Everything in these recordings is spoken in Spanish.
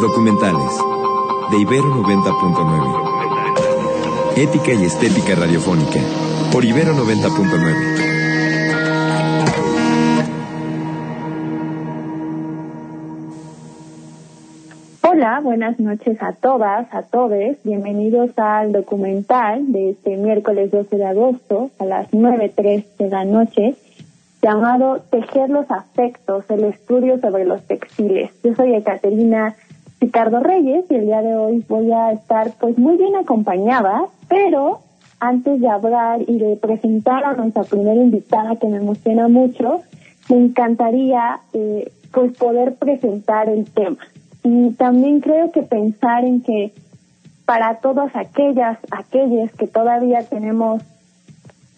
Documentales de Ibero 90.9. Ética y estética radiofónica por Ibero 90.9. Hola, buenas noches a todas, a todos. Bienvenidos al documental de este miércoles 12 de agosto a las 9.03 de la noche llamado Tejer los afectos, el estudio sobre los textiles. Yo soy Ecaterina Ricardo Reyes y el día de hoy voy a estar pues muy bien acompañada, pero antes de hablar y de presentar a nuestra primera invitada que me emociona mucho, me encantaría eh, pues poder presentar el tema. Y también creo que pensar en que para todas aquellas, aquellas que todavía tenemos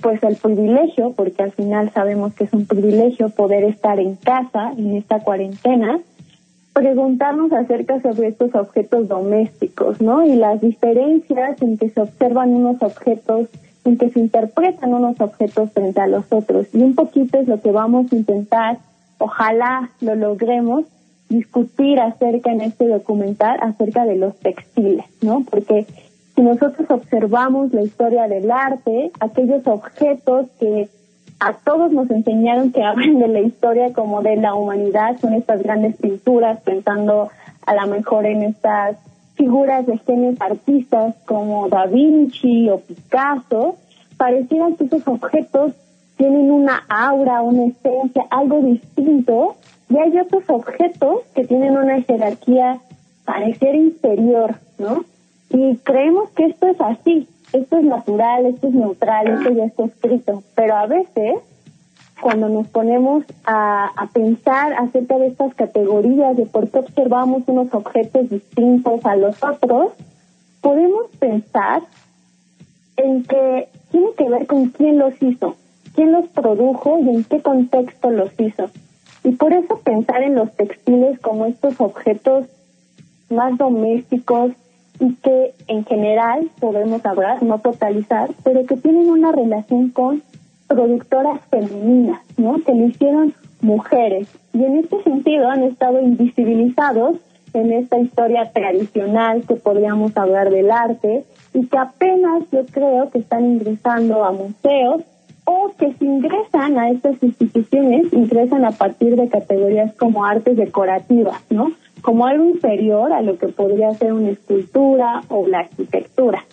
pues el privilegio, porque al final sabemos que es un privilegio poder estar en casa en esta cuarentena, preguntarnos acerca sobre estos objetos domésticos, ¿no? Y las diferencias en que se observan unos objetos, en que se interpretan unos objetos frente a los otros. Y un poquito es lo que vamos a intentar, ojalá lo logremos, discutir acerca en este documental, acerca de los textiles, ¿no? Porque si nosotros observamos la historia del arte, aquellos objetos que a todos nos enseñaron que hablan de la historia como de la humanidad, son estas grandes pinturas, pensando a lo mejor en estas figuras de genios artistas como Da Vinci o Picasso, parecieran que esos objetos tienen una aura, una esencia, algo distinto, y hay otros objetos que tienen una jerarquía parecer inferior, ¿no? Y creemos que esto es así, esto es natural, esto es neutral, esto ya está escrito, pero a veces cuando nos ponemos a, pensar acerca de estas categorías, de por qué observamos unos objetos distintos a los otros, podemos pensar en que tiene que ver con quién los hizo, quién los produjo y en qué contexto los hizo. Y por eso pensar en los textiles como estos objetos más domésticos, y que en general podemos hablar, no totalizar, pero que tienen una relación con productoras femeninas, ¿no? Que lo hicieron mujeres. Y en este sentido han estado invisibilizados en esta historia tradicional que podríamos hablar del arte y que apenas yo creo que están ingresando a museos o que si ingresan a estas instituciones, ingresan a partir de categorías como artes decorativas, ¿no? Como algo inferior a lo que podría ser una escultura o la arquitectura.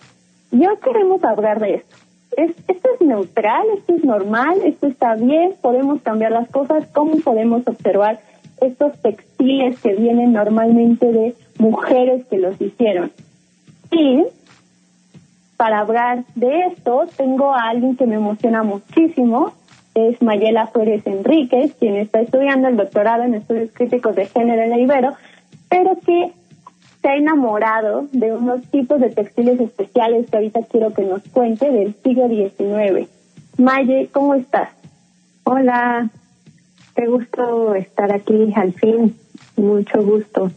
Y hoy queremos hablar de esto. Es, esto es neutral, esto es normal, esto está bien, podemos cambiar las cosas, cómo podemos observar estos textiles que vienen normalmente de mujeres que los hicieron. Y para hablar de esto, tengo a alguien que me emociona muchísimo, es Mayela Flores Enríquez, quien está estudiando el doctorado en estudios críticos de género en la Ibero, pero que se ha enamorado de unos tipos de textiles especiales que ahorita quiero que nos cuente del siglo XIX. Maye, ¿cómo estás? Hola, qué gusto estar aquí al fin, mucho gusto.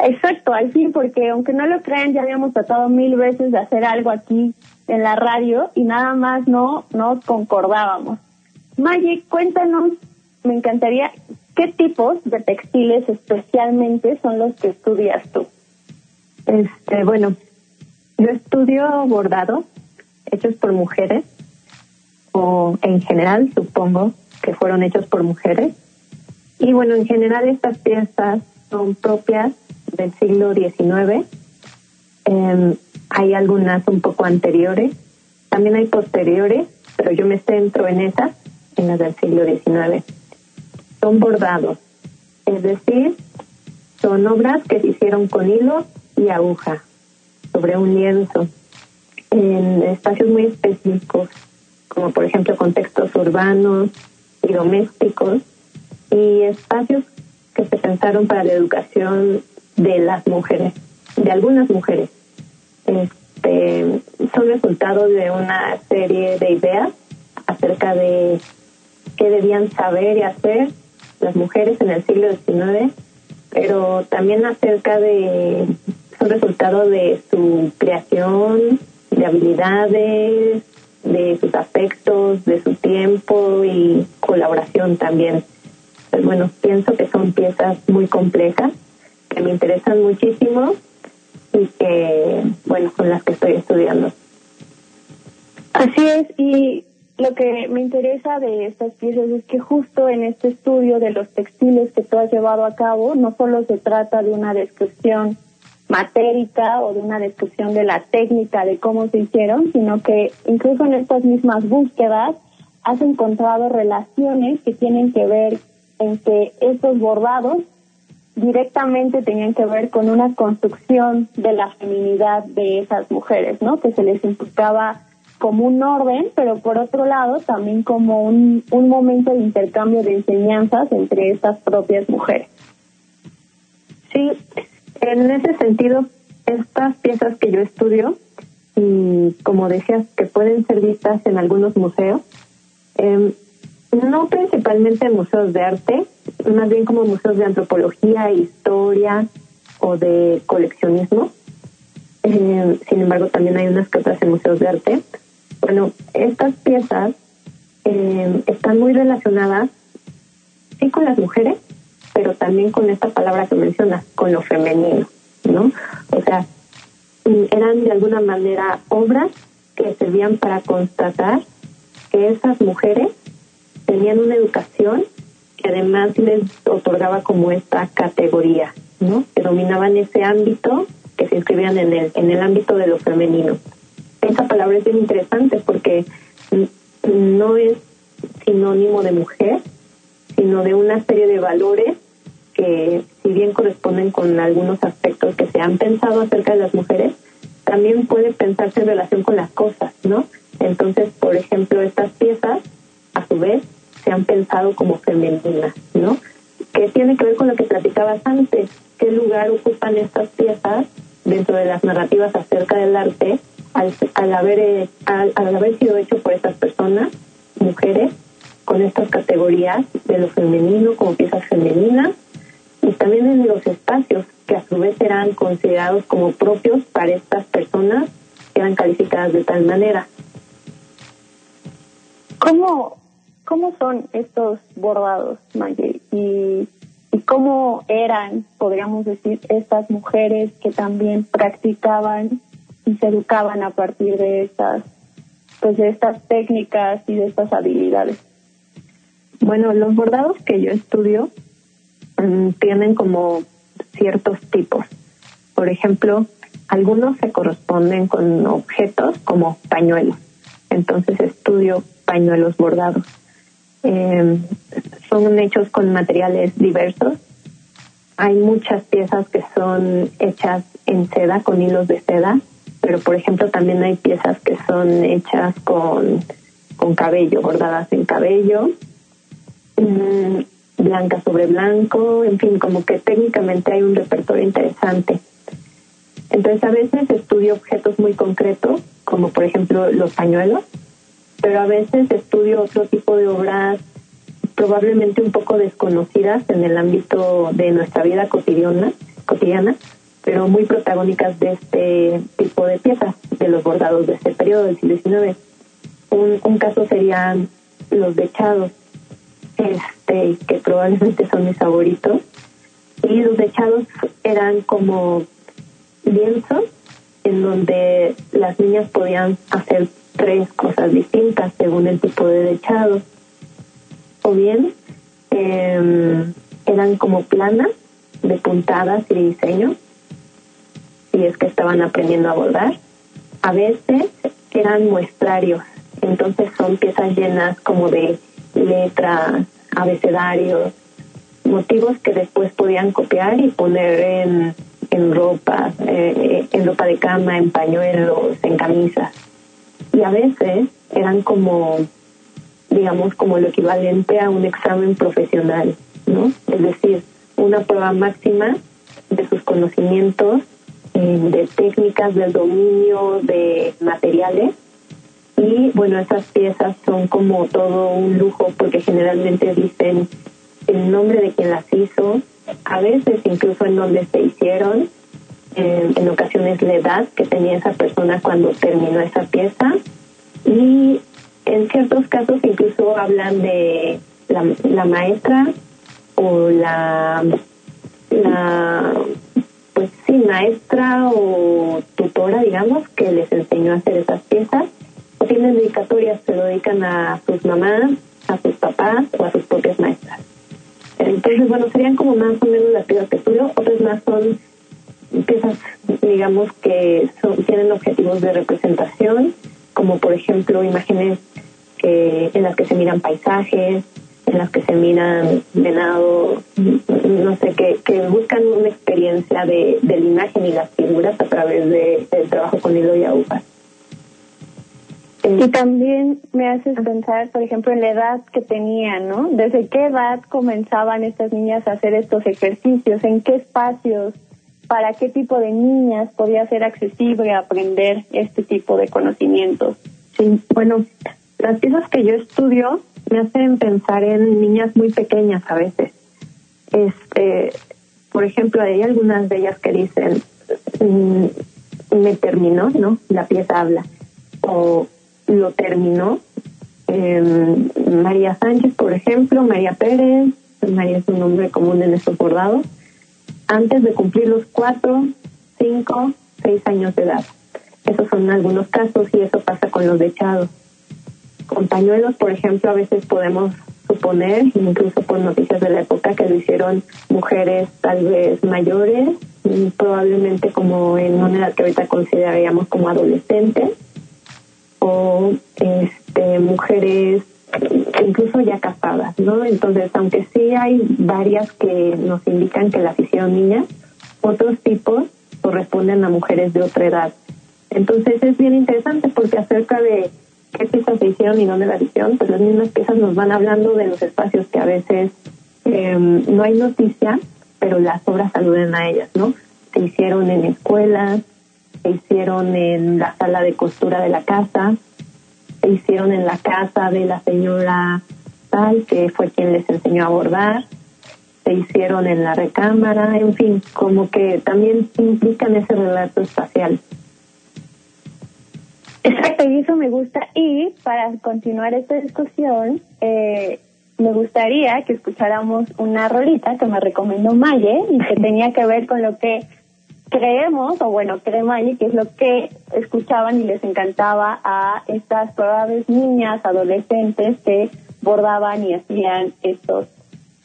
Exacto, al fin, porque aunque no lo crean, ya habíamos tratado mil veces de hacer algo aquí en la radio y nada más no nos concordábamos. Maye, cuéntanos, me encantaría ¿Qué tipos de textiles especialmente son los que estudias tú? Este, bueno, yo estudio bordado hechos por mujeres o en general supongo que fueron hechos por mujeres. Y bueno, en general estas piezas son propias del siglo XIX. Em, hay algunas un poco anteriores, también hay posteriores, pero yo me centro en esas, en las del siglo XIX son bordados, es decir, son obras que se hicieron con hilo y aguja sobre un lienzo en espacios muy específicos, como por ejemplo contextos urbanos y domésticos, y espacios que se pensaron para la educación de las mujeres, de algunas mujeres. Este, son resultado de una serie de ideas acerca de qué debían saber y hacer las mujeres en el siglo XIX, pero también acerca de, son resultado de su creación, de habilidades, de sus afectos, de su tiempo y colaboración también. pues bueno, pienso que son piezas muy complejas, que me interesan muchísimo y que, bueno, con las que estoy estudiando. Así es, y lo que me interesa de estas piezas es que justo en este estudio de los textiles que tú has llevado a cabo, no solo se trata de una descripción matérica o de una descripción de la técnica de cómo se hicieron, sino que incluso en estas mismas búsquedas has encontrado relaciones que tienen que ver en que estos bordados directamente tenían que ver con una construcción de la feminidad de esas mujeres, ¿no? Que se les implicaba como un orden, pero por otro lado también como un, un momento de intercambio de enseñanzas entre estas propias mujeres. Sí, en ese sentido, estas piezas que yo estudio, y como decías, que pueden ser vistas en algunos museos, eh, no principalmente en museos de arte, más bien como museos de antropología, historia o de coleccionismo. Eh, sin embargo, también hay unas que otras en museos de arte. Bueno, estas piezas eh, están muy relacionadas, sí, con las mujeres, pero también con esta palabra que mencionas, con lo femenino, ¿no? O sea, eran de alguna manera obras que servían para constatar que esas mujeres tenían una educación que además les otorgaba como esta categoría, ¿no? Que dominaban ese ámbito, que se inscribían en el, en el ámbito de lo femenino. Esa palabra es bien interesante porque no es sinónimo de mujer, sino de una serie de valores que si bien corresponden con algunos aspectos que se han pensado acerca de las mujeres, también puede pensarse en relación con las cosas, ¿no? Entonces, por ejemplo, estas piezas, a su vez, se han pensado como femeninas, ¿no? Que tiene que ver con lo que platicabas antes, qué lugar ocupan estas piezas dentro de las narrativas acerca del arte al, haber, eh, al, haber sido hecho por estas personas, mujeres, con estas categorías de lo femenino como piezas femeninas y también en los espacios que a su vez eran considerados como propios para estas personas que eran calificadas de tal manera. ¿Cómo, cómo son estos bordados, Maggie? Y, ¿Y cómo eran, podríamos decir, estas mujeres que también practicaban y se educaban a partir de estas, pues de estas técnicas y de estas habilidades? Bueno, los bordados que yo estudio mm, tienen como ciertos tipos. Por ejemplo, algunos se corresponden con objetos como pañuelos. Entonces estudio pañuelos bordados. Eh, son hechos con materiales diversos. Hay muchas piezas que son hechas en seda, con hilos de seda, pero por ejemplo también hay piezas que son hechas con, con cabello, bordadas en cabello, mm, blanca sobre blanco, en fin, como que técnicamente hay un repertorio interesante. Entonces a veces estudio objetos muy concretos, como por ejemplo los pañuelos, pero a veces estudio otro tipo de obras probablemente un poco desconocidas en el ámbito de nuestra vida cotidiana, cotidiana pero muy protagónicas de este tipo de piezas, de los bordados de este periodo del siglo XIX. Un, un caso serían los dechados, este, que probablemente son mis favoritos. Y los dechados eran como lienzos en donde las niñas podían hacer tres cosas distintas según el tipo de dechado. O bien eh, eran como planas de puntadas y diseño, si es que estaban aprendiendo a bordar. A veces eran muestrarios, entonces son piezas llenas como de letras, abecedarios, motivos que después podían copiar y poner en, en ropa, eh, en ropa de cama, en pañuelos, en camisas. Y a veces eran como, digamos, como lo equivalente a un examen profesional, ¿no? Es decir, una prueba máxima de sus conocimientos de técnicas, del dominio de materiales. Y bueno, esas piezas son como todo un lujo porque generalmente dicen el nombre de quien las hizo, a veces incluso en donde se hicieron, en ocasiones la edad que tenía esa persona cuando terminó esa pieza y en ciertos casos incluso hablan de la, la maestra o la, la pues sí, maestra o tutora, digamos, que les enseñó a hacer esas piezas. O tienen dedicatorias, se lo dedican a sus mamás, a sus papás o a sus propias maestras. Entonces, bueno, serían como más o menos las piezas que estudio. Otras más son piezas, digamos, que son, tienen objetivos de representación, como por ejemplo imágenes que, en las que se miran paisajes, en las que se miran venado, no sé, que, que buscan una experiencia de, de la imagen y las figuras a través de, del trabajo con hilo y agujas. Y también me haces pensar, por ejemplo, en la edad que tenían, ¿no? ¿Desde qué edad comenzaban estas niñas a hacer estos ejercicios? ¿En qué espacios? ¿Para qué tipo de niñas podía ser accesible aprender este tipo de conocimientos? Sí, bueno, las piezas que yo estudio me hacen pensar en niñas muy pequeñas a veces. Este, por ejemplo, hay algunas de ellas que dicen, mm, me terminó, ¿no? La pieza habla. O lo terminó. Eh, María Sánchez, por ejemplo, María Pérez, María es un nombre común en estos bordados, antes de cumplir los cuatro, cinco, seis años de edad. Esos son algunos casos y eso pasa con los dechados. Con pañuelos, por ejemplo, a veces podemos suponer, incluso por noticias de la época, que lo hicieron mujeres tal vez mayores, probablemente como en una edad que ahorita consideraríamos como adolescentes, o este, mujeres incluso ya casadas, ¿no? Entonces, aunque sí hay varias que nos indican que las hicieron niñas, otros tipos corresponden a mujeres de otra edad. Entonces es bien interesante porque acerca de qué piezas se hicieron y dónde la hicieron, pues las mismas piezas nos van hablando de los espacios que a veces em, no hay noticia, pero las obras aluden a ellas, ¿no? Se hicieron en escuelas, se hicieron en la sala de costura de la casa, se hicieron en la casa de la señora tal, que fue quien les enseñó a bordar, se hicieron en la recámara, en fin, como que también implican ese relato espacial. Exacto, y eso me gusta. Y para continuar esta discusión, eh, me gustaría que escucháramos una rolita que me recomendó Maye y que tenía que ver con lo que creemos, o bueno, cree Maye, que es lo que escuchaban y les encantaba a estas probables niñas, adolescentes que bordaban y hacían estos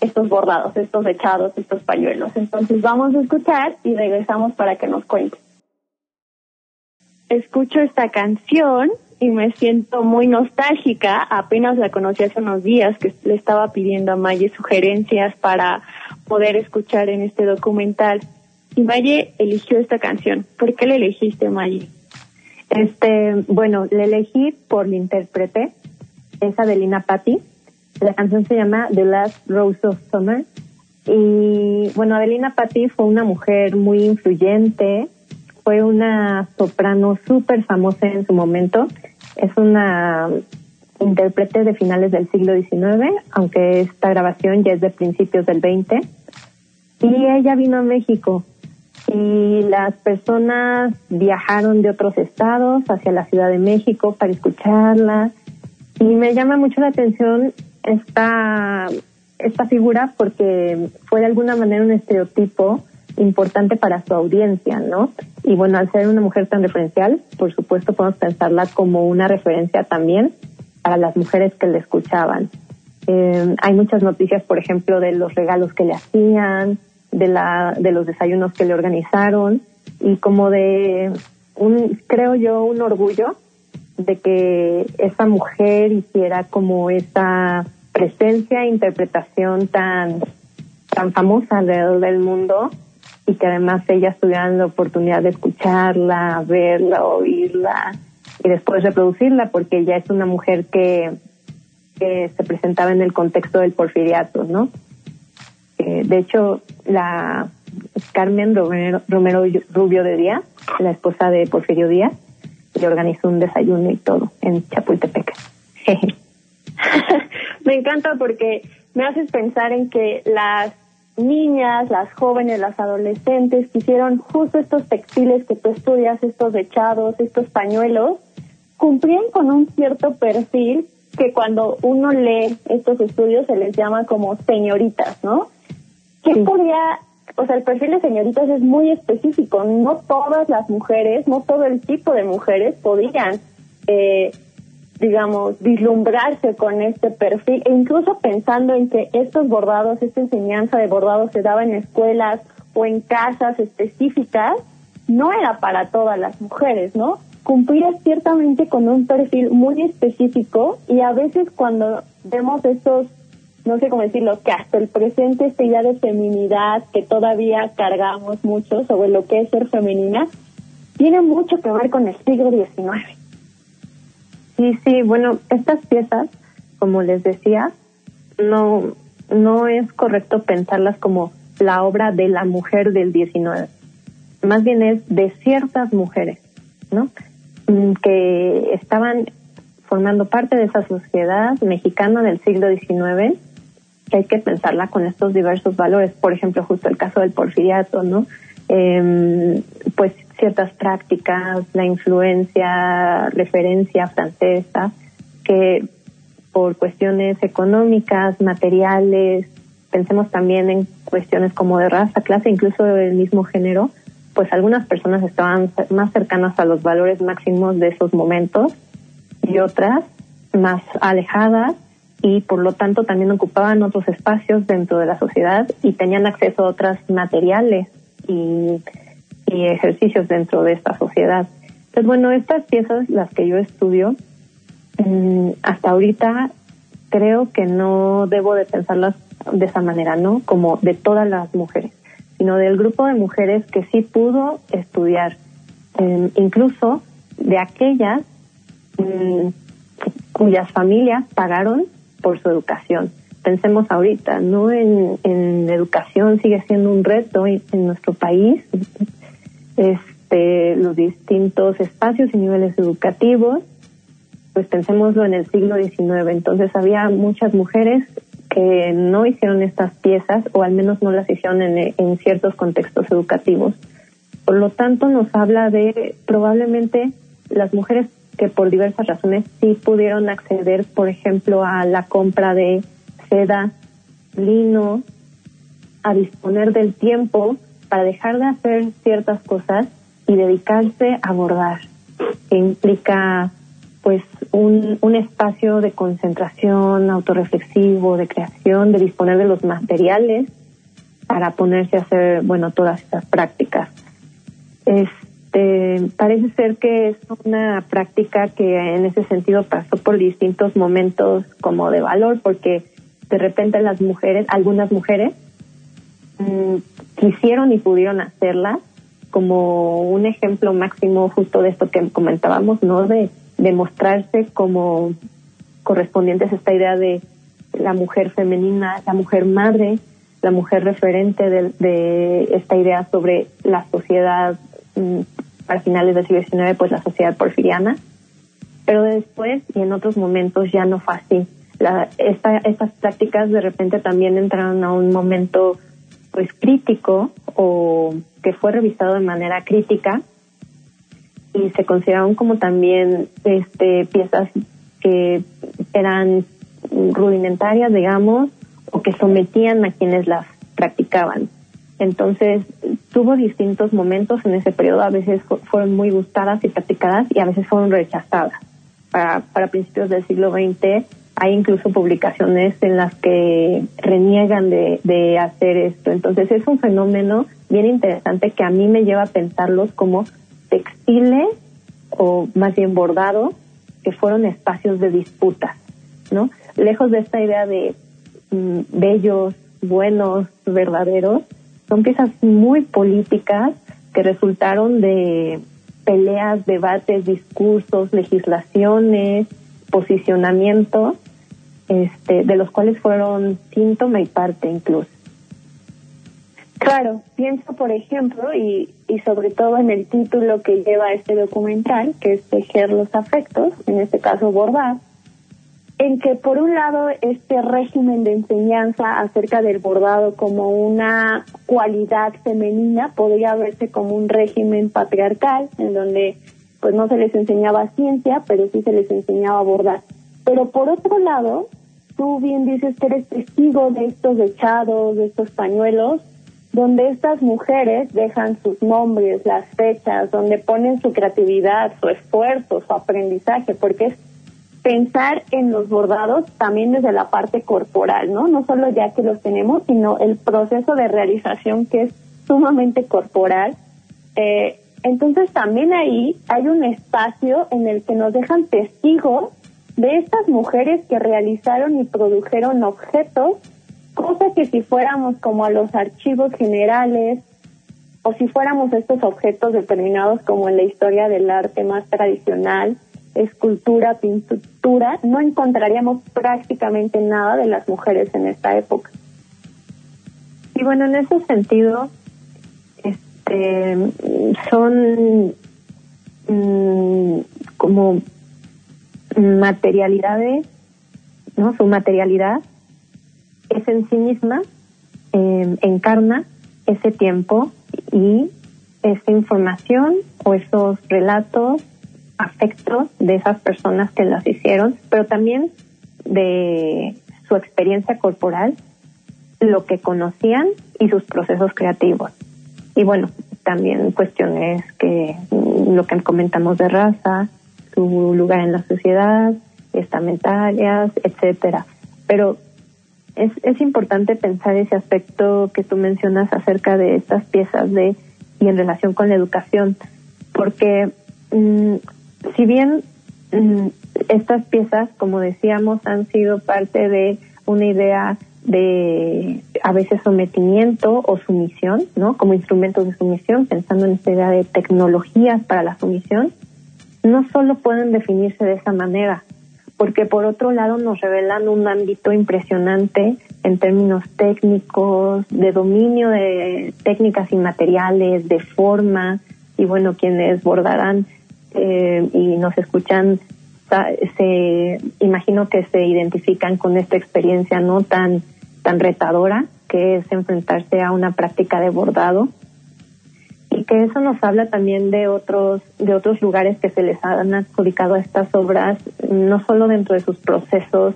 estos bordados, estos echados, estos pañuelos. Entonces vamos a escuchar y regresamos para que nos cuenten escucho esta canción y me siento muy nostálgica. Apenas la conocí hace unos días que le estaba pidiendo a Maye sugerencias para poder escuchar en este documental. Y Maye eligió esta canción. ¿Por qué la elegiste, Maye? Este, bueno, la elegí por la intérprete, esa de Lina Patti. La canción se llama The Last Rose of Summer. Y bueno, Adelina Patti fue una mujer muy influyente, fue una soprano súper famosa en su momento. Es una intérprete de finales del siglo XIX, aunque esta grabación ya es de principios del XX. Y ella vino a México y las personas viajaron de otros estados hacia la Ciudad de México para escucharla. Y me llama mucho la atención esta, esta figura porque fue de alguna manera un estereotipo importante para su audiencia, ¿no? Y bueno, al ser una mujer tan referencial, por supuesto podemos pensarla como una referencia también para las mujeres que le escuchaban. Eh, hay muchas noticias, por ejemplo, de los regalos que le hacían, de, la, de los desayunos que le organizaron y como de un, creo yo, un orgullo de que esa mujer hiciera como esa presencia e interpretación tan, tan famosa alrededor del mundo y que además ellas tuvieran la oportunidad de escucharla, verla, oírla y después reproducirla porque ella es una mujer que, se presentaba en el contexto del porfiriato, ¿no? Eh, de hecho, la Carmen Romero, Romero Rubio de Díaz, la esposa de Porfirio Díaz, le organizó un desayuno y todo en Chapultepec. me encanta porque me haces pensar en que las niñas, las jóvenes, las adolescentes que hicieron justo estos textiles que tú estudias, estos dechados, estos pañuelos, cumplían con un cierto perfil que cuando uno lee estos estudios se les llama como señoritas, ¿no? ¿qué podría, o sea, el perfil de señoritas es muy específico, no todas las mujeres, no todo el tipo de mujeres podrían, eh, digamos, vislumbrarse con este perfil, e incluso pensando en que estos bordados, esta enseñanza de bordados se daba en escuelas o en casas específicas, no era para todas las mujeres, ¿no? Cumplía ciertamente con un perfil muy específico y a veces cuando vemos estos no sé cómo decirlo, que hasta el presente esta idea de feminidad que todavía cargamos mucho sobre lo que es ser femenina, tiene mucho que ver con el siglo XIX. Sí, sí, bueno, estas piezas, como les decía, no, no es correcto pensarlas como la obra de la mujer del XIX. Más bien es de ciertas mujeres, ¿no? Mm, que estaban formando parte de esa sociedad mexicana del siglo XIX que hay que pensarla con estos diversos valores. Por ejemplo, justo el caso del porfiriato, ¿no? Eh, pues ciertas prácticas, la influencia, referencia francesa, que por cuestiones económicas, materiales, pensemos también en cuestiones como de raza, clase, incluso del mismo género, pues algunas personas estaban más cercanas a los valores máximos de esos momentos y otras más alejadas y por lo tanto también ocupaban otros espacios dentro de la sociedad y tenían acceso a otros materiales. Y, ejercicios dentro de esta sociedad. Entonces, bueno, estas piezas, las que yo estudio, mm, hasta ahorita creo que no debo de pensarlas de esa manera, ¿no? Como de todas las mujeres, sino del grupo de mujeres que sí pudo estudiar, em, incluso de aquellas mm, cuyas familias pagaron por su educación. Pensemos ahorita, ¿no? En, en educación sigue siendo un reto en, nuestro país, este, los distintos espacios y niveles educativos, pues pensémoslo en el siglo XIX. Entonces había muchas mujeres que no hicieron estas piezas o al menos no las hicieron en, en ciertos contextos educativos. Por lo tanto, nos habla de probablemente las mujeres que por diversas razones sí pudieron acceder, por ejemplo, a la compra de seda, lino, a disponer del tiempo para dejar de hacer ciertas cosas y dedicarse a bordar, que implica pues un, un espacio de concentración, autorreflexivo, de creación, de disponer de los materiales para ponerse a hacer, bueno, todas estas prácticas. Es, este, parece ser que es una práctica que en ese sentido pasó por distintos momentos como de valor, porque de repente las mujeres, algunas mujeres, mm, quisieron y pudieron hacerla, como un ejemplo máximo justo de esto que comentábamos, ¿no? De, de mostrarse como correspondientes a esta idea de la mujer femenina, la mujer madre, la mujer referente de, de esta idea sobre la sociedad mm, para finales del siglo XIX, pues la sociedad porfiriana, pero después y en otros momentos ya no fue así. La, esta, estas prácticas de repente también entraron a un momento pues crítico o que fue revisado de manera crítica y se consideraron como también este piezas que eran rudimentarias digamos o que sometían a quienes las practicaban entonces, tuvo distintos momentos en ese periodo, a veces fueron muy gustadas y practicadas y a veces fueron rechazadas. Para, para principios del siglo XX hay incluso publicaciones en las que reniegan de, de hacer esto. Entonces, es un fenómeno bien interesante que a mí me lleva a pensarlos como textiles o más bien bordados que fueron espacios de disputa, ¿no? Lejos de esta idea de mm, bellos, buenos, verdaderos, son piezas muy políticas que resultaron de peleas, debates, discursos, legislaciones, posicionamientos, este, de los cuales fueron síntoma y parte incluso. Claro, pienso por ejemplo, y, y sobre todo en el título que lleva este documental, que es Tejer los afectos, en este caso bordar, en que por un lado este régimen de enseñanza acerca del bordado como una cualidad femenina podría verse como un régimen patriarcal en donde pues no se les enseñaba ciencia pero sí se les enseñaba a bordar pero por otro lado tú bien dices que eres testigo de estos echados, de estos pañuelos, donde estas mujeres dejan sus nombres, las fechas, donde ponen su creatividad, su esfuerzo, su aprendizaje, porque es pensar en los bordados también desde la parte corporal, ¿no? No solo ya que los tenemos, sino el proceso de realización que es sumamente corporal. Eh, entonces también ahí hay un espacio en el que nos dejan testigos de estas mujeres que realizaron y produjeron objetos, cosa que si fuéramos como a los archivos generales o si fuéramos estos objetos determinados como en la historia del arte más tradicional, escultura, pintura, no encontraríamos prácticamente nada de las mujeres en esta época. Y bueno, en ese sentido, este, son mm, como materialidades, ¿no? Su materialidad es en sí misma, em, encarna ese tiempo y esa información o esos relatos, afectos de esas personas que las hicieron, pero también de su experiencia corporal, lo que conocían y sus procesos creativos. Y bueno, también cuestiones que lo que comentamos de raza, su lugar en la sociedad, estamentarias, etcétera. Pero es, es importante pensar ese aspecto que tú mencionas acerca de estas piezas de y en relación con la educación, porque mm, si bien mm, estas piezas, como decíamos, han sido parte de una idea de a veces sometimiento o sumisión, ¿no? Como instrumentos de sumisión, pensando en esta idea de tecnologías para la sumisión, no solo pueden definirse de esa manera, porque por otro lado nos revelan un ámbito impresionante en términos técnicos, de dominio de técnicas y materiales, de forma, y bueno, quienes bordarán eh, y nos escuchan, se imagino que se identifican con esta experiencia no tan tan retadora que es enfrentarse a una práctica de bordado. Y que eso nos habla también de otros de otros lugares que se les han adjudicado a estas obras no solo dentro de sus procesos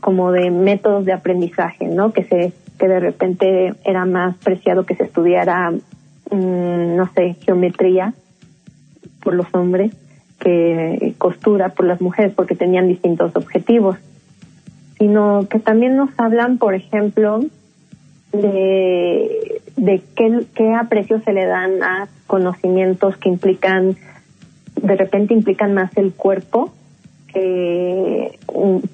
como de métodos de aprendizaje no que se que de repente era más preciado que se estudiara mm, no sé geometría por los hombres que costura por las mujeres porque tenían distintos objetivos sino que también nos hablan por ejemplo de de qué, qué aprecio se le dan a conocimientos que implican, de repente implican más el cuerpo que,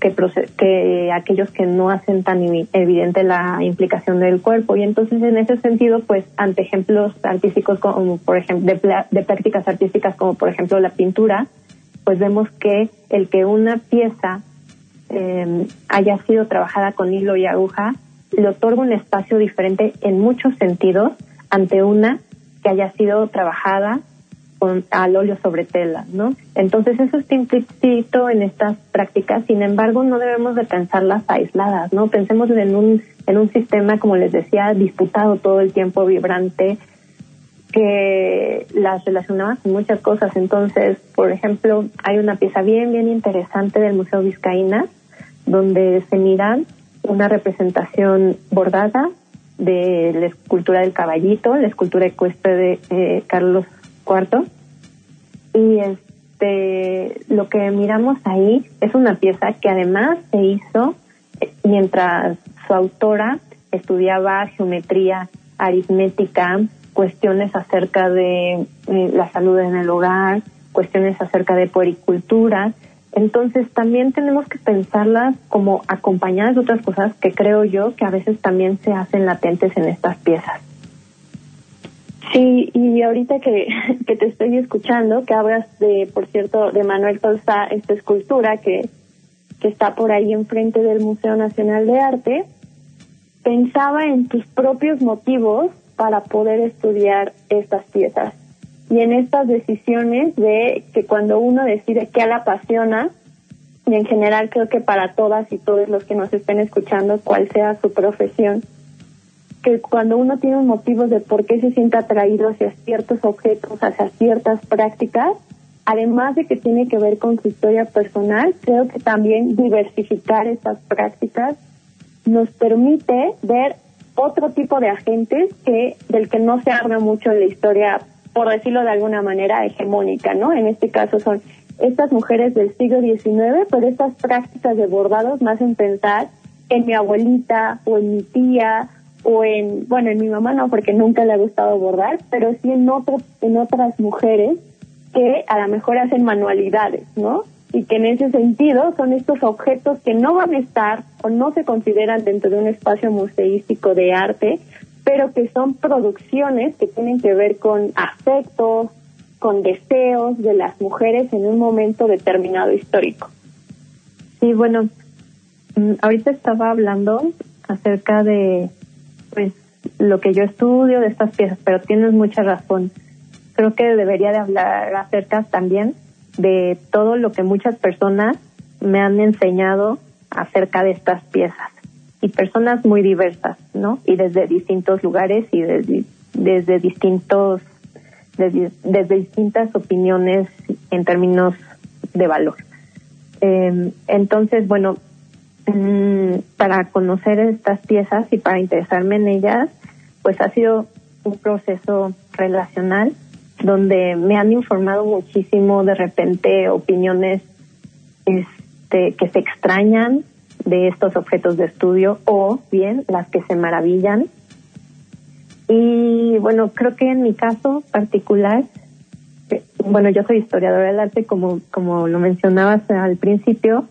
que, que aquellos que no hacen tan evidente la implicación del cuerpo. Y entonces en ese sentido, pues ante ejemplos artísticos como por ejemplo, de, prácticas artísticas como por ejemplo la pintura, pues vemos que el que una pieza eh, haya sido trabajada con hilo y aguja le otorga un espacio diferente en muchos sentidos ante una que haya sido trabajada con al óleo sobre tela, ¿no? Entonces eso está implícito en estas prácticas, sin embargo no debemos de pensarlas aisladas, ¿no? Pensemos en un en un sistema como les decía disputado todo el tiempo vibrante que las relacionaba con muchas cosas. Entonces, por ejemplo, hay una pieza bien bien interesante del Museo Vizcaína donde se miran una representación bordada de la escultura del caballito, la escultura ecuestre de eh, Carlos IV. Y este, lo que miramos ahí es una pieza que además se hizo eh, mientras su autora estudiaba geometría aritmética, cuestiones acerca de eh, la salud en el hogar, cuestiones acerca de puericultura, entonces también tenemos que pensarlas como acompañadas de otras cosas que creo yo que a veces también se hacen latentes en estas piezas. Sí, y ahorita que, que te estoy escuchando, que hablas de, por cierto, de Manuel Tolsa, esta escultura que, que está por ahí enfrente del Museo Nacional de Arte, pensaba en tus propios motivos para poder estudiar estas piezas y en estas decisiones de que cuando uno decide qué le apasiona, y en general creo que para todas y todos los que nos estén escuchando, cuál sea su profesión, que cuando uno tiene un motivo de por qué se siente atraído hacia ciertos objetos, hacia ciertas prácticas, además de que tiene que ver con su historia personal, creo que también diversificar estas prácticas nos permite ver otro tipo de agentes que del que no se habla mucho en la historia, por decirlo de alguna manera, hegemónica, ¿no? En este caso son estas mujeres del siglo XIX, pero estas prácticas de bordados me hacen pensar en mi abuelita o en mi tía o en, bueno, en mi mamá no, porque nunca le ha gustado bordar, pero sí en, otros, en otras mujeres que a lo mejor hacen manualidades, ¿no? Y que en ese sentido son estos objetos que no van a estar o no se consideran dentro de un espacio museístico de arte, pero que son producciones que tienen que ver con afectos, con deseos de las mujeres en un momento determinado histórico. Sí, bueno, mm, ahorita estaba hablando acerca de pues lo que yo estudio de estas piezas, pero tienes mucha razón. Creo que debería de hablar acerca también de todo lo que muchas personas me han enseñado acerca de estas piezas y personas muy diversas, ¿no? Y desde distintos lugares y desde, desde distintos desde, desde, distintas opiniones en términos de valor. Eh, entonces, bueno, Mm, para conocer estas piezas y para interesarme en ellas, pues ha sido un proceso relacional donde me han informado muchísimo de repente opiniones este, que se extrañan de estos objetos de estudio o bien las que se maravillan. Y bueno, creo que en mi caso particular, eh, bueno, yo soy historiadora del arte, como, como lo mencionabas al principio,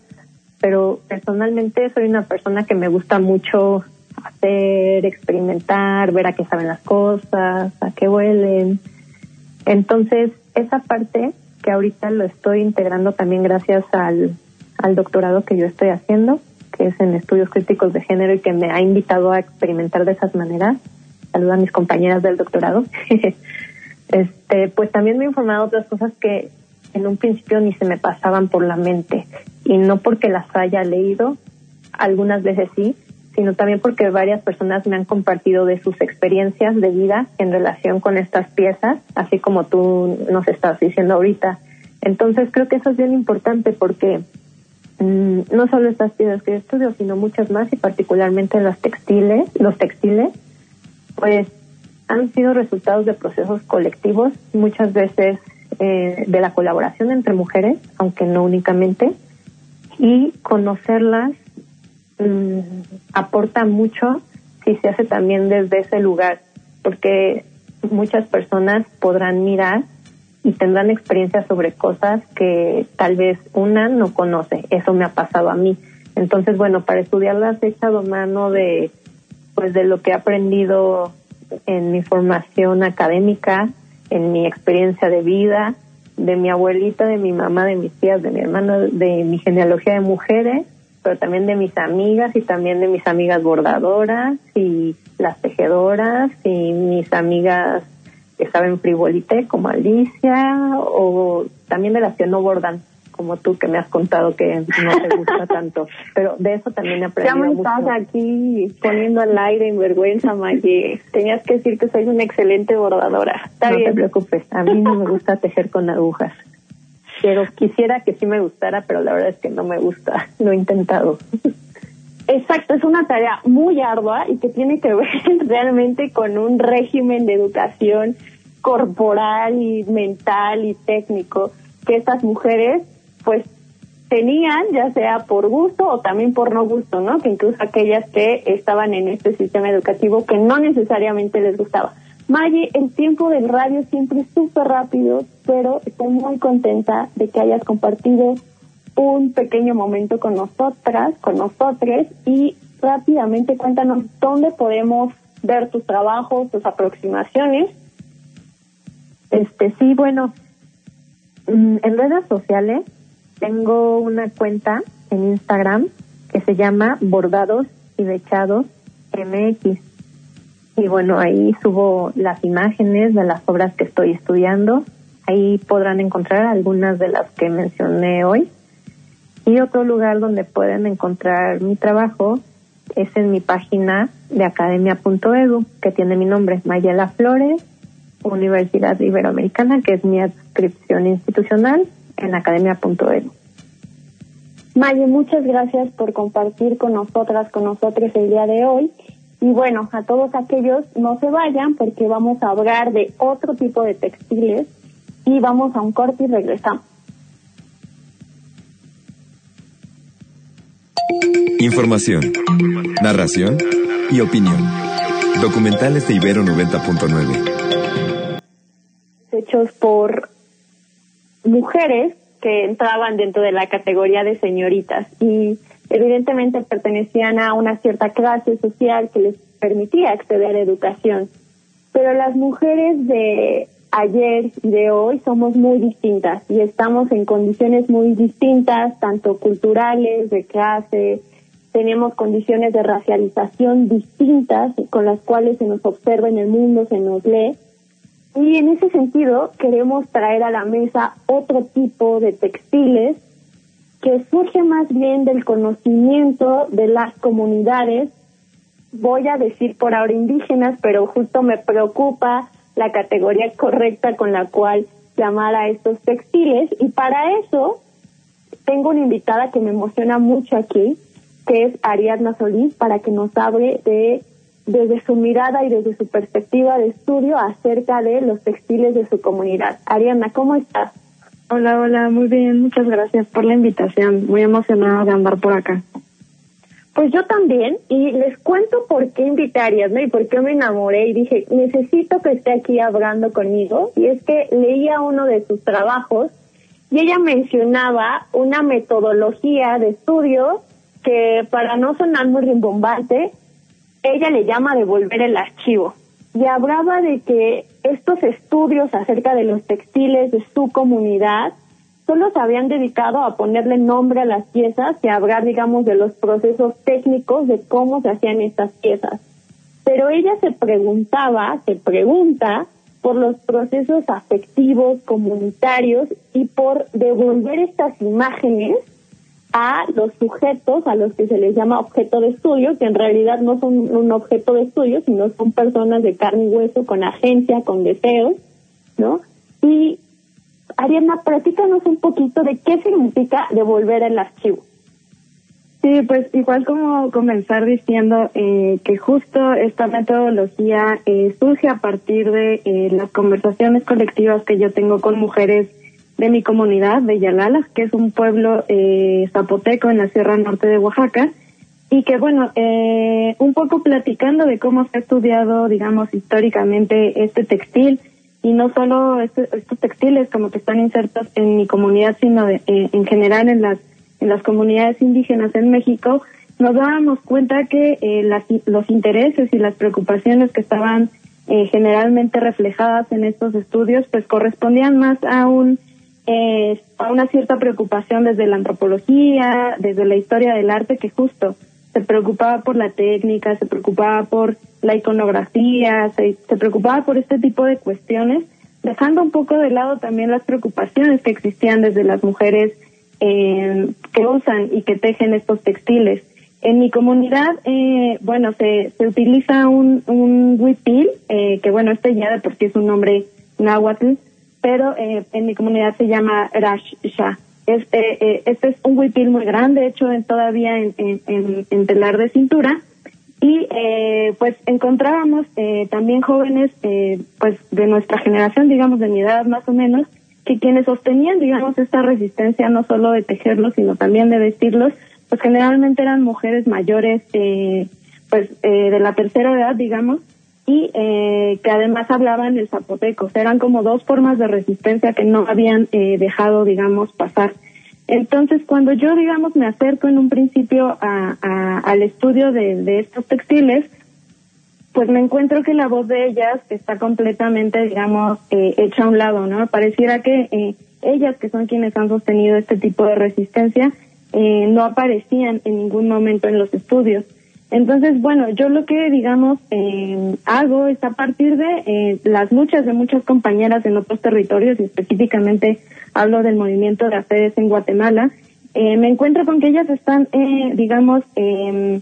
pero personalmente soy una persona que me gusta mucho hacer, experimentar, ver a qué saben las cosas, a qué huelen. Entonces, esa parte que ahorita lo estoy integrando también gracias al, al doctorado que yo estoy haciendo, es en estudios críticos de género y que me ha invitado a experimentar de esas maneras. Saludo a mis compañeras del doctorado. este, pues también me he informado otras cosas que en un principio ni se me pasaban por la mente y no porque las haya leído, algunas veces sí, sino también porque varias personas me han compartido de sus experiencias de vida en relación con estas piezas, así como tú nos estás diciendo ahorita. Entonces creo que eso es bien importante porque mm, no solo estas piezas que estudio, sino muchas más y particularmente las textiles, los textiles, pues han sido resultados de procesos colectivos, muchas veces eh, de la colaboración entre mujeres, aunque no únicamente, y conocerlas mm, aporta mucho si se hace también desde ese lugar, porque muchas personas podrán mirar y tendrán experiencias sobre cosas que tal vez una no conoce. Eso me ha pasado a mí. Entonces, bueno, para estudiarlas he echado mano de, pues, de lo que he aprendido en mi formación académica, en mi experiencia de vida, de mi abuelita, de mi mamá, de mis tías, de mi hermano, de mi genealogía de mujeres, pero también de mis amigas y también de mis amigas bordadoras y las tejedoras y mis amigas que saben frivolité como Alicia o también de las que no bordan como tú que me has contado que no te gusta tanto. Pero de eso también he aprendido Ya me estás aquí poniendo al aire en vergüenza, Maggie. Tenías que decir que soy una excelente bordadora. Está no te preocupes, a mí no me gusta tejer con agujas. Pero quisiera que sí me gustara, pero la verdad es que no me gusta. Lo he intentado. Exacto, es una tarea muy ardua y que tiene que ver realmente con un régimen de educación corporal y mental y técnico que estas mujeres pues tenían, ya sea por gusto o también por no gusto, ¿no? Que incluso aquellas que estaban en este sistema educativo que no necesariamente les gustaba. Maggie, el tiempo del radio siempre es súper rápido, pero estoy muy contenta de que hayas compartido un pequeño momento con nosotras, con nosotros, y rápidamente cuéntanos dónde podemos ver tus trabajos, tus aproximaciones. Este, sí, bueno, mm, en redes sociales tengo una cuenta en Instagram que se llama Bordados y Bechados MX. Y bueno, ahí subo las imágenes de las obras que estoy estudiando. Ahí podrán encontrar algunas de las que mencioné hoy. Y otro lugar donde pueden encontrar mi trabajo es en mi página de academia.edu, que tiene mi nombre, Mayela Flores, Universidad Iberoamericana, que es mi adscripción institucional en academia.edu. Maye, muchas gracias por compartir con nosotras, con nosotros el día de hoy. Y bueno, a todos aquellos no se vayan porque vamos a hablar de otro tipo de textiles y vamos a un corte y regresamos. Información, narración y opinión. Documentales de Ibero 90.9. Hechos por mujeres que entraban dentro de la categoría de señoritas y evidentemente pertenecían a una cierta clase social que les permitía acceder a educación. Pero las mujeres de ayer y de hoy somos muy distintas y estamos en condiciones muy distintas, tanto culturales, de clase, tenemos condiciones de racialización distintas con las cuales se nos observa en el mundo, se nos lee. Y en ese sentido queremos traer a la mesa otro tipo de textiles que surge más bien del conocimiento de las comunidades, voy a decir por ahora indígenas, pero justo me preocupa la categoría correcta con la cual llamar a estos textiles y para eso tengo una invitada que me emociona mucho aquí, que es Ariadna Solís, para que nos hable de desde su mirada y desde su perspectiva de estudio acerca de los textiles de su comunidad. Ariadna, ¿cómo estás? Hola, hola, muy bien, muchas gracias por la invitación. Muy emocionada de andar por acá. Pues yo también, y les cuento por qué invité a Ariadna y por qué me enamoré y dije, necesito que esté aquí hablando conmigo. Y es que leía uno de sus trabajos y ella mencionaba una metodología de estudio que para no sonar muy rimbombante, ella le llama devolver el archivo. Y hablaba de que estos estudios acerca de los textiles de su comunidad solo se habían dedicado a ponerle nombre a las piezas y a hablar, digamos, de los procesos técnicos de cómo se hacían estas piezas. Pero ella se preguntaba, se pregunta, por los procesos afectivos, comunitarios y por devolver estas imágenes a los sujetos a los que se les llama objeto de estudio, que en realidad no son un objeto de estudio, sino son personas de carne y hueso con agencia, con deseos, ¿no? Y Ariana, platícanos un poquito de qué significa devolver el archivo. Sí, pues igual como comenzar diciendo eh, que justo esta metodología eh, surge a partir de eh, las conversaciones colectivas que yo tengo con mujeres de mi comunidad de Yalala, que es un pueblo eh, zapoteco en la Sierra Norte de Oaxaca, y que bueno, eh, un poco platicando de cómo se ha estudiado, digamos, históricamente este textil, y no solo este, estos textiles como que están insertos en mi comunidad, sino de, eh, en general en las, en las comunidades indígenas en México, nos dábamos cuenta que eh, las, los intereses y las preocupaciones que estaban eh, generalmente reflejadas en estos estudios, pues correspondían más a un eh, a una cierta preocupación desde la antropología, desde la historia del arte, que justo se preocupaba por la técnica, se preocupaba por la iconografía, se, preocupaba por este tipo de cuestiones, dejando un poco de lado también las preocupaciones que existían desde las mujeres eh, que usan y que tejen estos textiles. En mi comunidad, eh, bueno, se, se utiliza un, un huipil, eh, que bueno, este ya de por sí es un nombre náhuatl, pero eh, en mi comunidad se llama Rasha. Este, este es un huipil muy grande, hecho en, todavía en, en, en, telar de cintura. Y eh, pues encontrábamos eh, también jóvenes eh, pues de nuestra generación, digamos de mi edad más o menos, que quienes sostenían, digamos, esta resistencia no solo de tejerlos, sino también de vestirlos, pues generalmente eran mujeres mayores, eh, pues de la tercera edad, digamos, y eh, que además hablaban el zapoteco. O sea, eran como dos formas de resistencia que no habían eh, dejado, digamos, pasar. Entonces, cuando yo, digamos, me acerco en un principio a, al estudio de, de estos textiles, pues me encuentro que la voz de ellas está completamente, digamos, eh, hecha a un lado, ¿no? Pareciera que eh, ellas, que son quienes han sostenido este tipo de resistencia, eh, no aparecían en ningún momento en los estudios. Entonces, bueno, yo lo que, digamos, eh, hago es a partir de eh, las luchas de muchas compañeras en otros territorios, y específicamente hablo del movimiento de AFEDES en Guatemala, eh, me encuentro con que ellas están, eh, digamos, eh,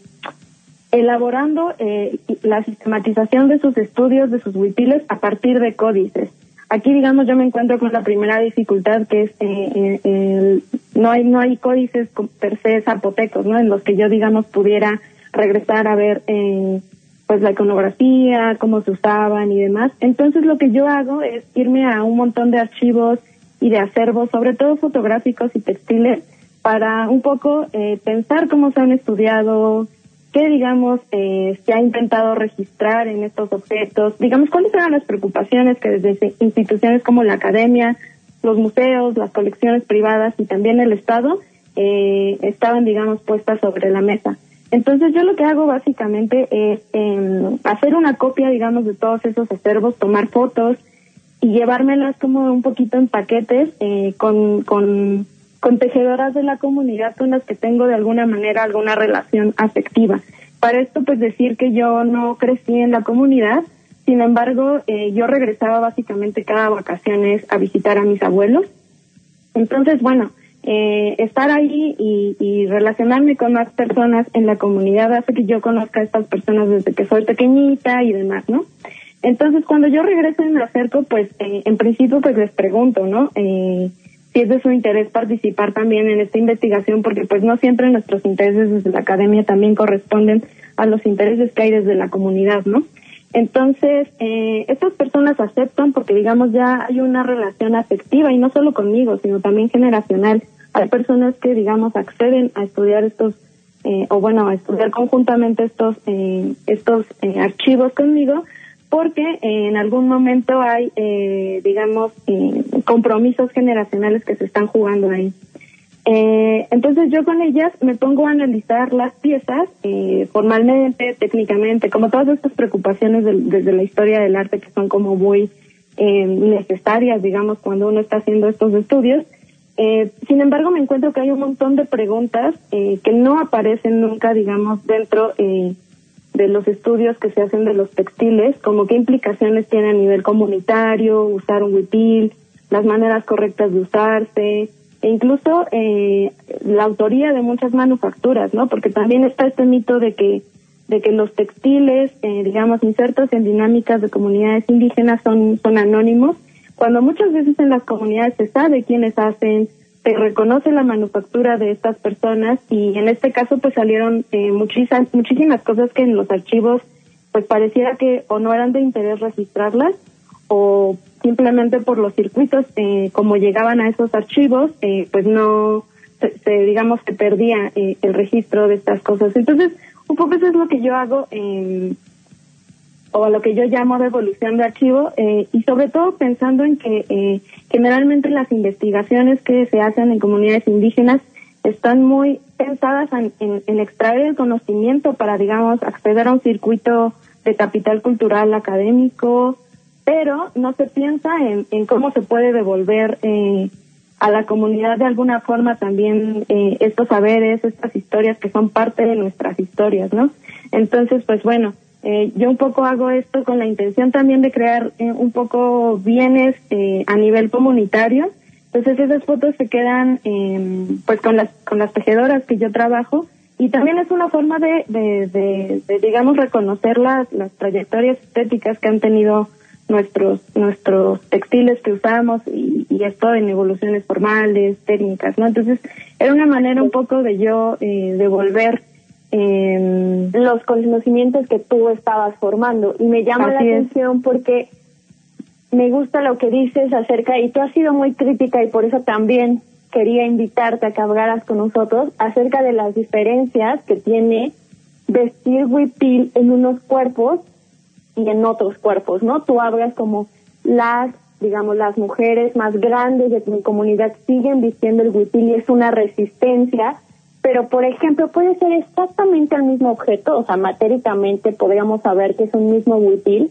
elaborando eh, la sistematización de sus estudios de sus huipiles a partir de códices. Aquí, digamos, yo me encuentro con la primera dificultad que es eh, eh no hay no hay códices per se zapotecos, ¿no? En los que yo, digamos, pudiera regresar a ver eh, pues la iconografía, cómo se usaban y demás. Entonces, lo que yo hago es irme a un montón de archivos y de acervos, sobre todo fotográficos y textiles, para un poco eh, pensar cómo se han estudiado, qué, digamos, eh, se ha intentado registrar en estos objetos, digamos, cuáles eran las preocupaciones que desde instituciones como la academia, los museos, las colecciones privadas y también el Estado eh, estaban, digamos, puestas sobre la mesa. Entonces yo lo que hago básicamente es em, hacer una copia, digamos, de todos esos acervos, tomar fotos y llevármelas como un poquito en paquetes eh, con, con con tejedoras de la comunidad con las que tengo de alguna manera alguna relación afectiva. Para esto, pues decir que yo no crecí en la comunidad, sin embargo, eh, yo regresaba básicamente cada vacaciones a visitar a mis abuelos. Entonces, bueno, eh, estar ahí y, relacionarme con más personas en la comunidad hace que yo conozca a estas personas desde que soy pequeñita y demás, ¿no? Entonces, cuando yo regreso y me acerco, pues eh, en principio pues les pregunto, ¿no? Eh, si es de su interés participar también en esta investigación, porque pues no siempre nuestros intereses desde la academia también corresponden a los intereses que hay desde la comunidad, ¿no? Entonces, eh, estas personas aceptan porque, digamos, ya hay una relación afectiva y no solo conmigo, sino también generacional. Hay personas que, digamos, acceden a estudiar estos, eh, o bueno, a estudiar conjuntamente estos, eh, estos eh, archivos conmigo, porque en algún momento hay, eh, digamos, eh, compromisos generacionales que se están jugando ahí. Eh, entonces yo con ellas me pongo a analizar las piezas eh, formalmente, técnicamente, como todas estas preocupaciones desde la historia del arte que son como muy eh, necesarias, digamos, cuando uno está haciendo estos estudios. Eh, sin embargo, me encuentro que hay un montón de preguntas eh, que no aparecen nunca, digamos, dentro eh, de los estudios que se hacen de los textiles, como qué implicaciones tiene a nivel comunitario, usar un huipil, las maneras correctas de usarse, e incluso eh, la autoría de muchas manufacturas, ¿no? Porque también está este mito de que de que los textiles, eh, digamos, insertos en dinámicas de comunidades indígenas son son anónimos, cuando muchas veces en las comunidades se sabe quiénes hacen, se reconoce la manufactura de estas personas y en este caso pues salieron eh, muchísimas muchísimas cosas que en los archivos pues pareciera que o no eran de interés registrarlas o simplemente por los circuitos eh, como llegaban a esos archivos eh, pues no se, digamos que perdía eh, el registro de estas cosas. Entonces un poco eso es lo que yo hago eh, o lo que yo llamo devolución de archivo eh, y sobre todo pensando en que generalmente las investigaciones que se hacen en comunidades indígenas están muy pensadas en, en, en, extraer el conocimiento para, digamos, acceder a un circuito de capital cultural académico, pero no se piensa en, cómo se puede devolver eh, a la comunidad de alguna forma también eh, estos saberes, estas historias que son parte de nuestras historias, ¿no? Entonces, pues bueno, eh, yo un poco hago esto con la intención también de crear eh, un poco bienes eh, a nivel comunitario. Entonces esas fotos se quedan em, pues con las con las tejedoras que yo trabajo y también es una forma de, de digamos reconocer las, las trayectorias estéticas que han tenido nuestros nuestros textiles que usamos y, y esto en evoluciones formales, técnicas, ¿no? Entonces era una manera un poco de yo eh, devolver eh, los conocimientos que tú estabas formando. Y me llama la atención porque me gusta lo que dices acerca, y tú has sido muy crítica y por eso también quería invitarte a que hablaras con nosotros acerca de las diferencias que tiene vestir huipil en unos cuerpos y en otros cuerpos, ¿no? Tú hablas como las, digamos, las mujeres más grandes de tu comunidad siguen vistiendo el huipil y es una resistencia pero por ejemplo puede ser exactamente el mismo objeto, o sea, matéricamente podríamos saber que es un mismo huipil,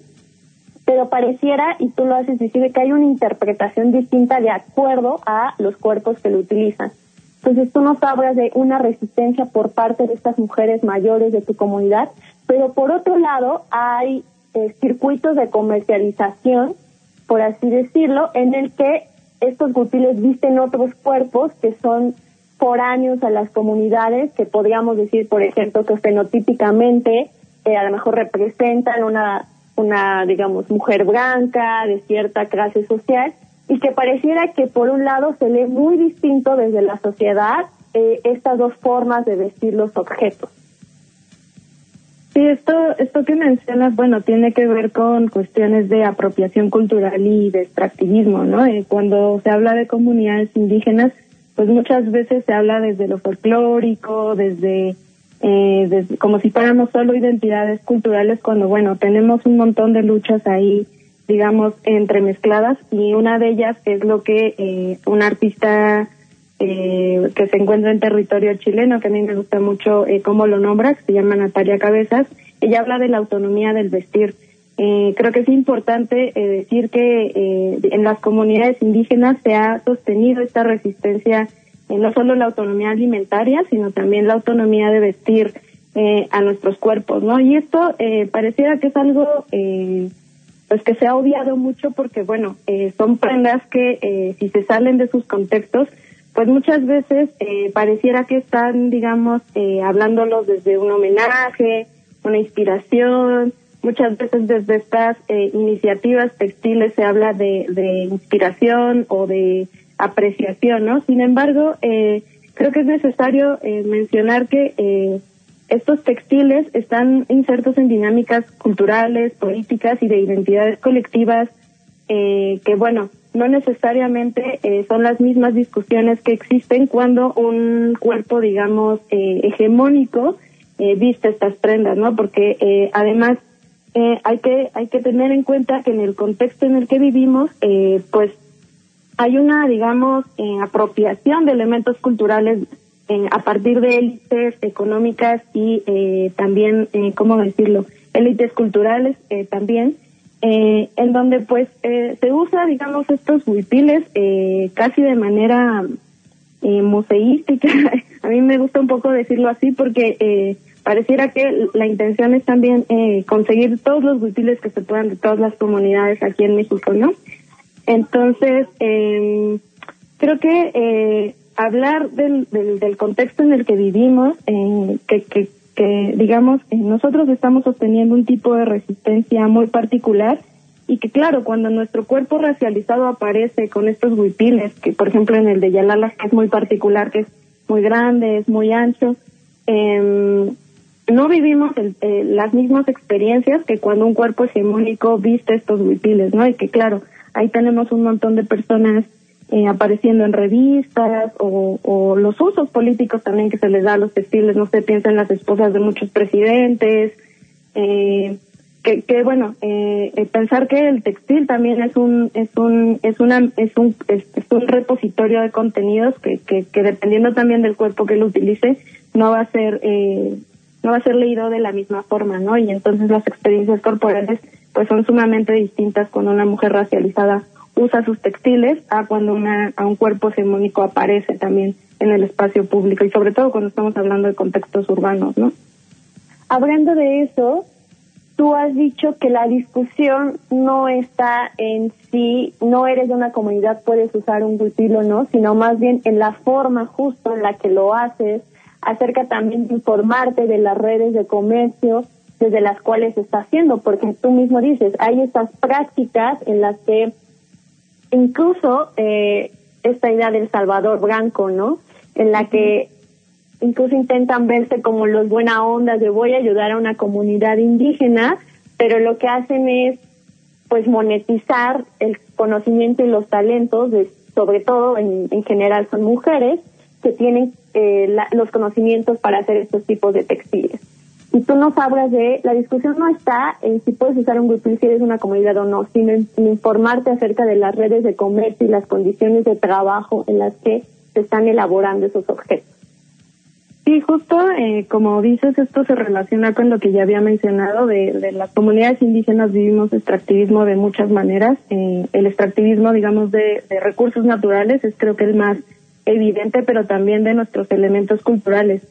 pero pareciera, y tú lo haces decir, que hay una interpretación distinta de acuerdo a los cuerpos que lo utilizan. Entonces tú nos hablas de una resistencia por parte de estas mujeres mayores de tu comunidad, pero por otro lado hay eh, circuitos de comercialización, por así decirlo, en el que estos huipiles visten otros cuerpos que son foráneos a las comunidades que podríamos decir, por ejemplo, que fenotípicamente eh, a lo mejor representan una, una, digamos, mujer blanca de cierta clase social y que pareciera que por un lado se lee muy distinto desde la sociedad eh, estas dos formas de vestir los objetos. Sí, esto, esto que mencionas, bueno, tiene que ver con cuestiones de apropiación cultural y de extractivismo, ¿no? Eh, cuando se habla de comunidades indígenas, pues muchas veces se habla desde lo folclórico, desde, eh, como si fuéramos solo identidades culturales, cuando, bueno, tenemos un montón de luchas ahí, digamos, entremezcladas, y una de ellas es lo que eh, un artista eh, que se encuentra en territorio chileno, que a mí me gusta mucho eh, cómo lo nombra, que se llama Natalia Cabezas. Ella habla de la autonomía del vestir. Eh, creo que es importante eh, decir que eh, en las comunidades indígenas se ha sostenido esta resistencia, eh, no solo la autonomía alimentaria, sino también la autonomía de vestir a nuestros cuerpos, ¿no? Y esto pareciera que es algo pues que se ha obviado mucho porque, bueno, son prendas que si se salen de sus contextos, pues muchas veces eh, pareciera que están, digamos, eh, hablándolos desde un homenaje, una inspiración. Muchas veces desde estas eh, iniciativas textiles se habla de, de inspiración o de apreciación, ¿no? Sin embargo, eh, creo que es necesario eh, mencionar que eh, estos textiles están insertos en dinámicas culturales, políticas y de identidades colectivas eh, que, bueno, no necesariamente eh, son las mismas discusiones que existen cuando un cuerpo, digamos, eh, hegemónico eh, viste estas prendas, ¿no? Porque eh, además eh, hay que hay que tener en cuenta que en el contexto en el que vivimos, pues hay una, digamos, apropiación de elementos culturales a partir de élites económicas y también, ¿cómo decirlo?, élites culturales también, eh, en donde pues eh, se usa, digamos, estos huipiles eh, casi de manera eh, museística. A mí me gusta un poco decirlo así porque eh, pareciera que la intención es también eh, conseguir todos los huipiles que se puedan de todas las comunidades aquí en México, ¿no? Entonces, eh, creo que hablar del, del, del contexto en el que vivimos, que, que, que digamos, eh, nosotros estamos sosteniendo un tipo de resistencia muy particular y que claro, cuando nuestro cuerpo racializado aparece con estos huipiles, que por ejemplo en el de Yalala que es muy particular, que es muy grande, es muy ancho, eh, no vivimos el, eh, las mismas experiencias que cuando un cuerpo hegemónico viste estos huipiles, ¿no? Y que claro, ahí tenemos un montón de personas eh, apareciendo en revistas o, o los usos políticos también que se les da a los textiles, no sé, piensa en las esposas de muchos presidentes, eh, que, bueno, eh, eh, pensar que el textil también es un es un es una es un es, un repositorio de contenidos que, que, dependiendo también del cuerpo que lo utilice no va a ser eh, no va a ser leído de la misma forma, ¿no? Y entonces las experiencias corporales pues son sumamente distintas cuando una mujer racializada usa sus textiles a cuando una a un cuerpo hegemónico aparece también en el espacio público y sobre todo cuando estamos hablando de contextos urbanos, ¿no? Hablando de eso, tú has dicho que la discusión no está en si no eres de una comunidad, puedes usar un huipil o no, sino más bien en la forma justo en la que lo haces, acerca también de informarte de las redes de comercio desde las cuales se está haciendo, porque tú mismo dices, hay estas prácticas en las que incluso eh, esta idea del Salvador Blanco, ¿no? En la que incluso intentan verse como los buena ondas de voy a ayudar a una comunidad indígena, pero lo que hacen es pues monetizar el conocimiento y los talentos de sobre todo en, en general son mujeres que tienen eh, la, los conocimientos para hacer estos tipos de textiles. Y tú nos hablas de, la discusión no está en si puedes usar un grupo si eres una comunidad o no, sino en, en informarte acerca de las redes de comercio y las condiciones de trabajo en las que se están elaborando esos objetos. Sí, justo eh, como dices, esto se relaciona con lo que ya había mencionado, de, de las comunidades indígenas vivimos extractivismo de muchas maneras. Eh, el extractivismo, digamos, de, de recursos naturales es creo que el más evidente, pero también de nuestros elementos culturales.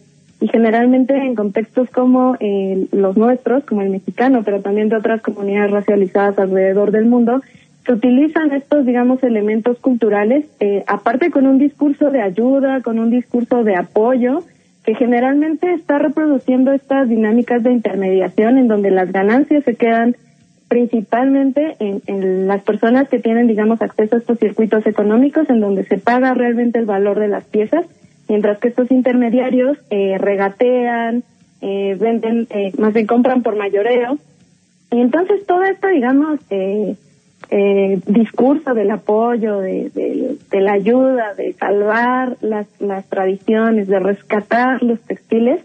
Y generalmente en contextos como eh, los nuestros, como el mexicano, pero también de otras comunidades racializadas alrededor del mundo, se utilizan estos, digamos, elementos culturales, eh, aparte con un discurso de ayuda, con un discurso de apoyo, que generalmente está reproduciendo estas dinámicas de intermediación en donde las ganancias se quedan principalmente en, en, las personas que tienen, digamos, acceso a estos circuitos económicos en donde se paga realmente el valor de las piezas, mientras que estos intermediarios eh, regatean, eh, venden, eh, más bien compran por mayoreo. Y entonces todo esto, digamos, eh, eh, discurso del apoyo, de, de, de, la ayuda, de salvar las, las tradiciones, de rescatar los textiles,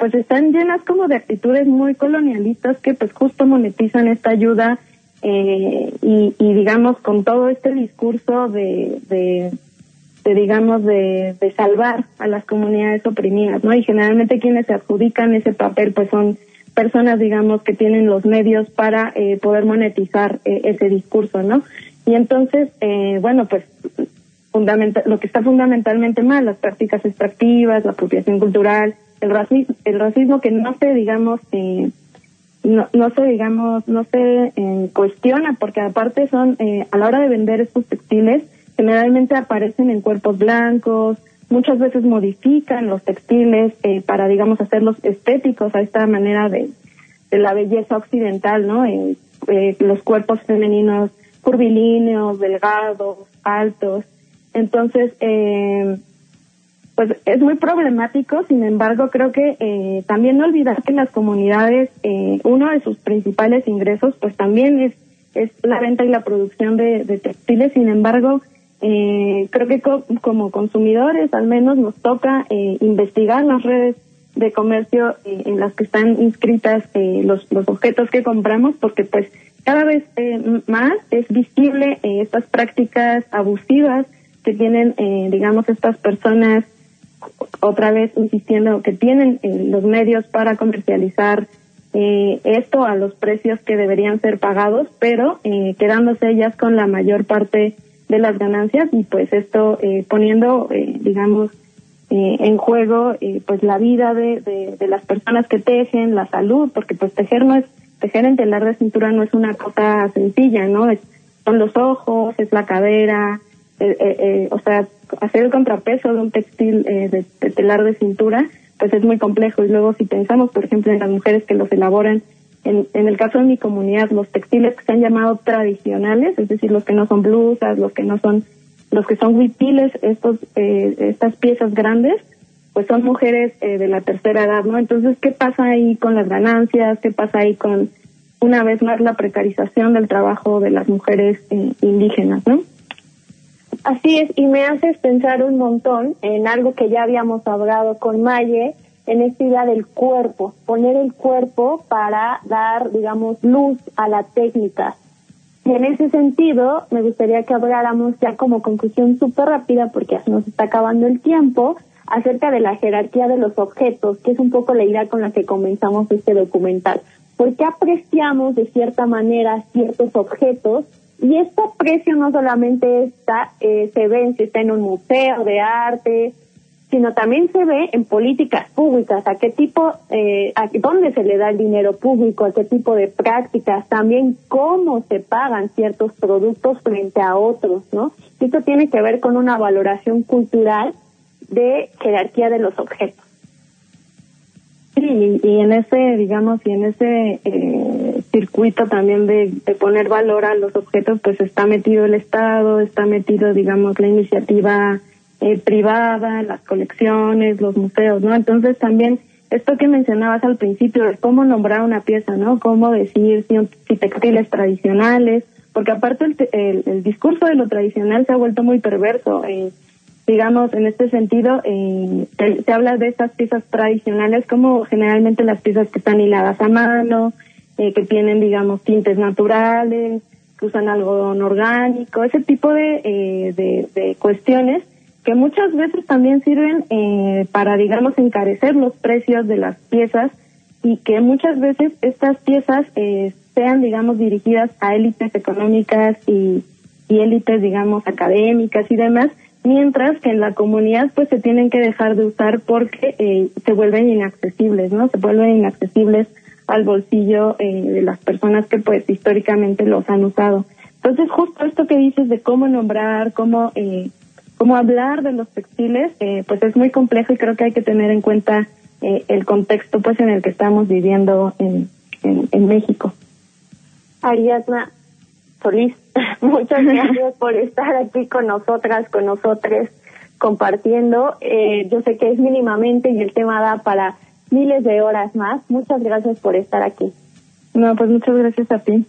pues están llenas como de actitudes muy colonialistas que pues justo monetizan esta ayuda y, y digamos con todo este discurso de, de digamos de, de salvar a las comunidades oprimidas, ¿no? Y generalmente quienes se adjudican ese papel pues son personas, digamos, que tienen los medios para eh, poder monetizar eh, ese discurso, ¿no? Y entonces, eh, bueno, pues fundamental, lo que está fundamentalmente mal, las prácticas extractivas, la apropiación cultural, el racismo, el racismo que no se, digamos, eh, no, no se, digamos, no se eh, cuestiona, porque aparte son, eh, a la hora de vender estos textiles, generalmente aparecen en cuerpos blancos, muchas veces modifican los textiles eh, para, digamos, hacerlos estéticos a esta manera de, la belleza occidental, ¿no? Eh, eh, los cuerpos femeninos curvilíneos, delgados, altos. Entonces, eh, pues es muy problemático, sin embargo, creo que eh, también no olvidar que las comunidades, eh, uno de sus principales ingresos, pues también es, es la venta y la producción de textiles, sin embargo, eh, creo que co como consumidores al menos nos toca eh, investigar las redes de comercio eh, en las que están inscritas eh, los, los objetos que compramos porque pues cada vez eh, más es visible estas prácticas abusivas que tienen digamos estas personas otra vez insistiendo que tienen los medios para comercializar eh, esto a los precios que deberían ser pagados pero eh, quedándose ellas con la mayor parte de las ganancias y pues esto eh, poniendo, eh, digamos, eh, en juego eh, pues la vida de, de, las personas que tejen, la salud, porque pues tejer no es, tejer en telar de cintura no es una cosa sencilla, ¿no? Es, son los ojos, es la cadera, eh, eh, o sea, hacer el contrapeso de un textil de, de telar de cintura, pues es muy complejo y luego si pensamos, por ejemplo, en las mujeres que los elaboran en, en, el caso de mi comunidad, los textiles que se han llamado tradicionales, es decir, los que no son blusas, los que no son, los que son huipiles, estos, eh, estas piezas grandes, pues son mujeres eh, de la tercera edad, ¿no? Entonces, ¿qué pasa ahí con las ganancias? ¿Qué pasa ahí con, una vez más, la precarización del trabajo de las mujeres eh, indígenas, ¿no? Así es, y me haces pensar un montón en algo que ya habíamos hablado con Maye, en esta idea del cuerpo, poner el cuerpo para dar, digamos, luz a la técnica. Y en ese sentido, me gustaría que habláramos ya como conclusión súper rápida, porque nos está acabando el tiempo, acerca de la jerarquía de los objetos, que es un poco la idea con la que comenzamos este documental. Porque apreciamos de cierta manera ciertos objetos y este aprecio no solamente está, eh, se ve si está en un museo de arte, sino también se ve en políticas públicas, a qué tipo, eh, a dónde se le da el dinero público, a qué tipo de prácticas, también cómo se pagan ciertos productos frente a otros, ¿no? Esto tiene que ver con una valoración cultural de jerarquía de los objetos. Sí, y en ese, digamos, y en ese eh, circuito también de, de poner valor a los objetos, pues está metido el Estado, está metido, digamos, la iniciativa eh, privada, las colecciones, los museos, ¿no? Entonces también esto que mencionabas al principio cómo nombrar una pieza, ¿no? Cómo decir si, textiles tradicionales, porque aparte el, el, el, discurso de lo tradicional se ha vuelto muy perverso. Eh, digamos, en este sentido, eh, se, habla de estas piezas tradicionales como generalmente las piezas que están hiladas a mano, eh, que tienen, digamos, tintes naturales, que usan algodón orgánico, ese tipo de, eh, de cuestiones que muchas veces también sirven eh, para, digamos, encarecer los precios de las piezas y que muchas veces estas piezas eh, sean, digamos, dirigidas a élites económicas y, y élites, digamos, académicas y demás, mientras que en la comunidad pues se tienen que dejar de usar porque eh, se vuelven inaccesibles, ¿no? Se vuelven inaccesibles al bolsillo eh, de las personas que pues históricamente los han usado. Entonces, justo esto que dices de cómo nombrar, cómo, eh, cómo hablar de los textiles, eh, pues es muy complejo y creo que hay que tener en cuenta eh, el contexto pues en el que estamos viviendo en, en, en México. Ariadna Solís, muchas gracias por estar aquí con nosotras, con nosotros, compartiendo. Eh, yo sé que es mínimamente y el tema da para miles de horas más. Muchas gracias por estar aquí. No, pues muchas gracias a ti.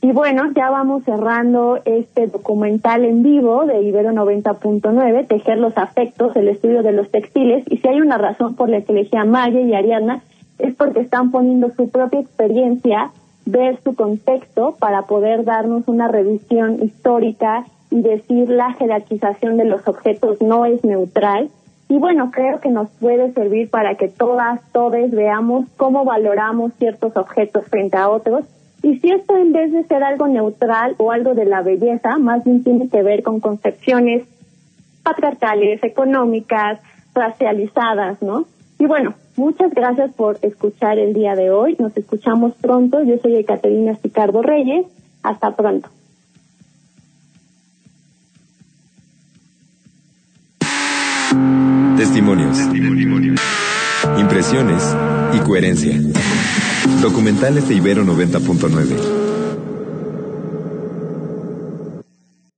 Y bueno, ya vamos cerrando este documental en vivo de Ibero 90.9, Tejer los afectos, el estudio de los textiles. Y si hay una razón por la que elegí a Maya y Ariadna, es porque están poniendo su propia experiencia, ver su contexto para poder darnos una revisión histórica y decir la jerarquización de los objetos no es neutral. Y bueno, creo que nos puede servir para que todas, todos veamos cómo valoramos ciertos objetos frente a otros y si esto en vez de ser algo neutral o algo de la belleza, más bien tiene que ver con concepciones patriarcales, económicas, racializadas, ¿no? Y bueno, muchas gracias por escuchar el día de hoy. Nos escuchamos pronto. Yo soy Ecaterina Picardo Reyes. Hasta pronto. Testimonios. Impresiones y coherencia. Documentales de Ibero 90.9.